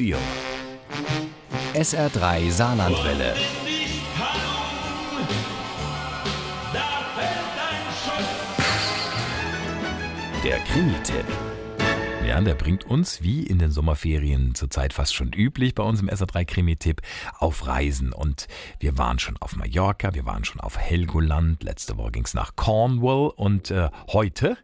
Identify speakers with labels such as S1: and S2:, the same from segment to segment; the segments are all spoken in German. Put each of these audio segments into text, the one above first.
S1: Deal. SR3 Saarlandwelle. Der Krimi-Tipp. Ja, der bringt uns, wie in den Sommerferien zurzeit fast schon üblich bei uns im SR3 Krimi-Tipp, auf Reisen. Und wir waren schon auf Mallorca, wir waren schon auf Helgoland, letzte Woche ging es nach Cornwall und äh, heute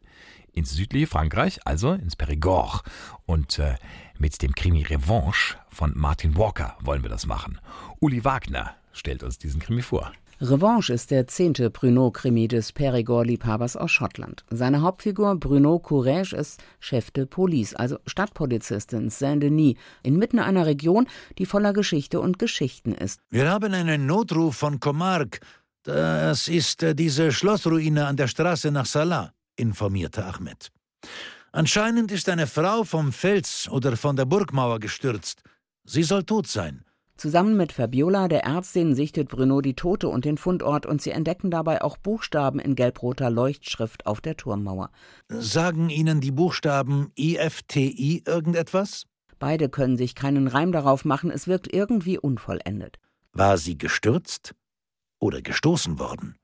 S1: ins südliche Frankreich, also ins Périgord. Und äh, mit dem Krimi Revanche von Martin Walker wollen wir das machen. Uli Wagner stellt uns diesen Krimi vor.
S2: Revanche ist der zehnte Bruno-Krimi des Périgord-Liebhabers aus Schottland. Seine Hauptfigur Bruno Courage ist Chef de Police, also Stadtpolizist in Saint-Denis, inmitten einer Region, die voller Geschichte und Geschichten ist.
S3: Wir haben einen Notruf von Comarque. Das ist äh, diese Schlossruine an der Straße nach Salah, informierte Ahmed. Anscheinend ist eine Frau vom Fels oder von der Burgmauer gestürzt. Sie soll tot sein.
S2: Zusammen mit Fabiola, der Ärztin, sichtet Bruno die Tote und den Fundort und sie entdecken dabei auch Buchstaben in gelbroter Leuchtschrift auf der Turmmauer.
S3: Sagen Ihnen die Buchstaben IFTI irgendetwas?
S2: Beide können sich keinen Reim darauf machen, es wirkt irgendwie unvollendet.
S3: War sie gestürzt oder gestoßen worden?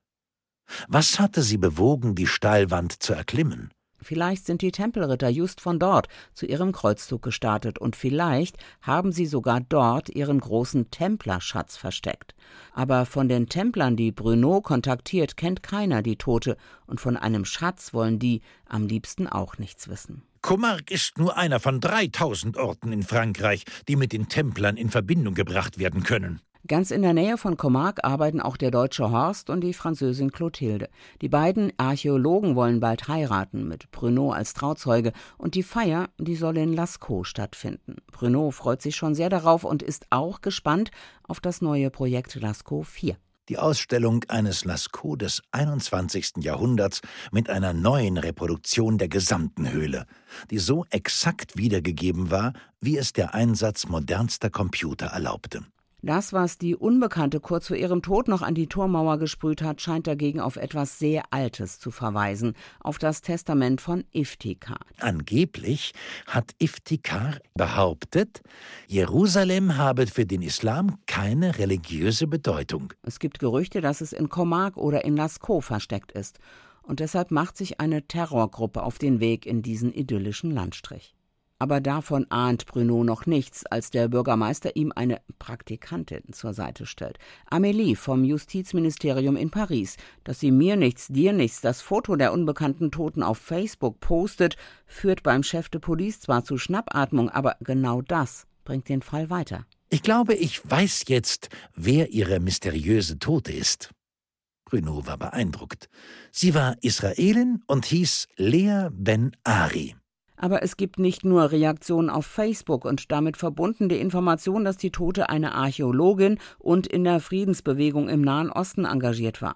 S3: Was hatte sie bewogen, die Steilwand zu erklimmen?
S2: Vielleicht sind die Tempelritter just von dort zu ihrem Kreuzzug gestartet und vielleicht haben sie sogar dort ihren großen Templerschatz versteckt. Aber von den Templern, die Bruno kontaktiert, kennt keiner die Tote und von einem Schatz wollen die am liebsten auch nichts wissen.
S3: Comarque ist nur einer von 3000 Orten in Frankreich, die mit den Templern in Verbindung gebracht werden können.
S2: Ganz in der Nähe von Comarque arbeiten auch der deutsche Horst und die Französin Clotilde. Die beiden Archäologen wollen bald heiraten, mit Bruno als Trauzeuge, und die Feier, die soll in Lascaux stattfinden. Bruno freut sich schon sehr darauf und ist auch gespannt auf das neue Projekt Lascaux 4.
S3: Die Ausstellung eines Lascaux des 21. Jahrhunderts mit einer neuen Reproduktion der gesamten Höhle, die so exakt wiedergegeben war, wie es der Einsatz modernster Computer erlaubte.
S2: Das, was die Unbekannte kurz vor ihrem Tod noch an die Turmmauer gesprüht hat, scheint dagegen auf etwas sehr Altes zu verweisen, auf das Testament von Iftikhar.
S3: Angeblich hat Iftikhar behauptet, Jerusalem habe für den Islam keine religiöse Bedeutung.
S2: Es gibt Gerüchte, dass es in Comarque oder in Lascaux versteckt ist. Und deshalb macht sich eine Terrorgruppe auf den Weg in diesen idyllischen Landstrich. Aber davon ahnt Bruno noch nichts, als der Bürgermeister ihm eine Praktikantin zur Seite stellt. Amélie vom Justizministerium in Paris, dass sie mir nichts, dir nichts das Foto der unbekannten Toten auf Facebook postet, führt beim Chef de Police zwar zu Schnappatmung, aber genau das bringt den Fall weiter.
S3: Ich glaube, ich weiß jetzt, wer ihre mysteriöse Tote ist. Bruno war beeindruckt. Sie war Israelin und hieß Lea Ben Ari.
S2: Aber es gibt nicht nur Reaktionen auf Facebook und damit verbunden die Information, dass die Tote eine Archäologin und in der Friedensbewegung im Nahen Osten engagiert war.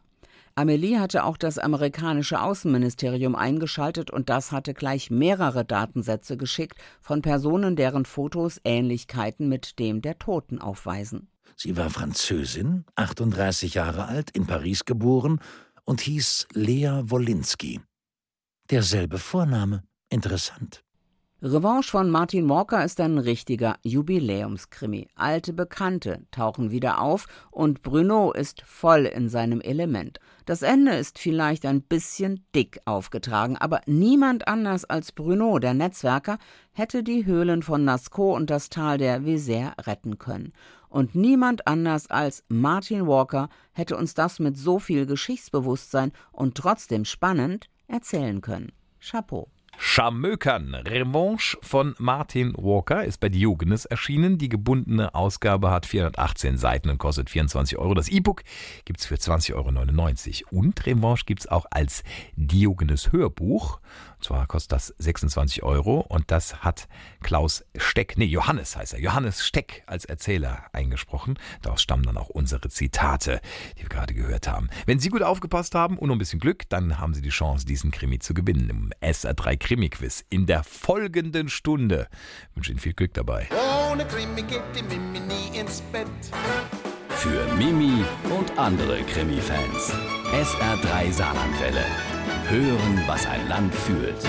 S2: Amelie hatte auch das amerikanische Außenministerium eingeschaltet und das hatte gleich mehrere Datensätze geschickt von Personen, deren Fotos Ähnlichkeiten mit dem der Toten aufweisen.
S3: Sie war Französin, 38 Jahre alt, in Paris geboren und hieß Lea Wolinski. Derselbe Vorname. Interessant.
S2: Revanche von Martin Walker ist ein richtiger Jubiläumskrimi. Alte Bekannte tauchen wieder auf und Bruno ist voll in seinem Element. Das Ende ist vielleicht ein bisschen dick aufgetragen, aber niemand anders als Bruno, der Netzwerker, hätte die Höhlen von Nasco und das Tal der Vézère retten können. Und niemand anders als Martin Walker hätte uns das mit so viel Geschichtsbewusstsein und trotzdem spannend erzählen können. Chapeau.
S1: Scharmökern. Revanche von Martin Walker ist bei Diogenes erschienen. Die gebundene Ausgabe hat 418 Seiten und kostet 24 Euro. Das E-Book gibt es für 20,99 Euro. Und Revanche gibt es auch als Diogenes Hörbuch. Und zwar kostet das 26 Euro. Und das hat Klaus Steck, nee, Johannes heißt er, Johannes Steck als Erzähler eingesprochen. Daraus stammen dann auch unsere Zitate, die wir gerade gehört haben. Wenn Sie gut aufgepasst haben und noch ein bisschen Glück, dann haben Sie die Chance, diesen Krimi zu gewinnen im SR3 Krimi-Quiz in der folgenden Stunde. Ich wünsche Ihnen viel Glück dabei.
S4: Ohne Krimi geht die Mimi nie ins Bett.
S1: Für Mimi und andere Krimi-Fans. SR3 Saarlandwelle. Hören, was ein Land fühlt.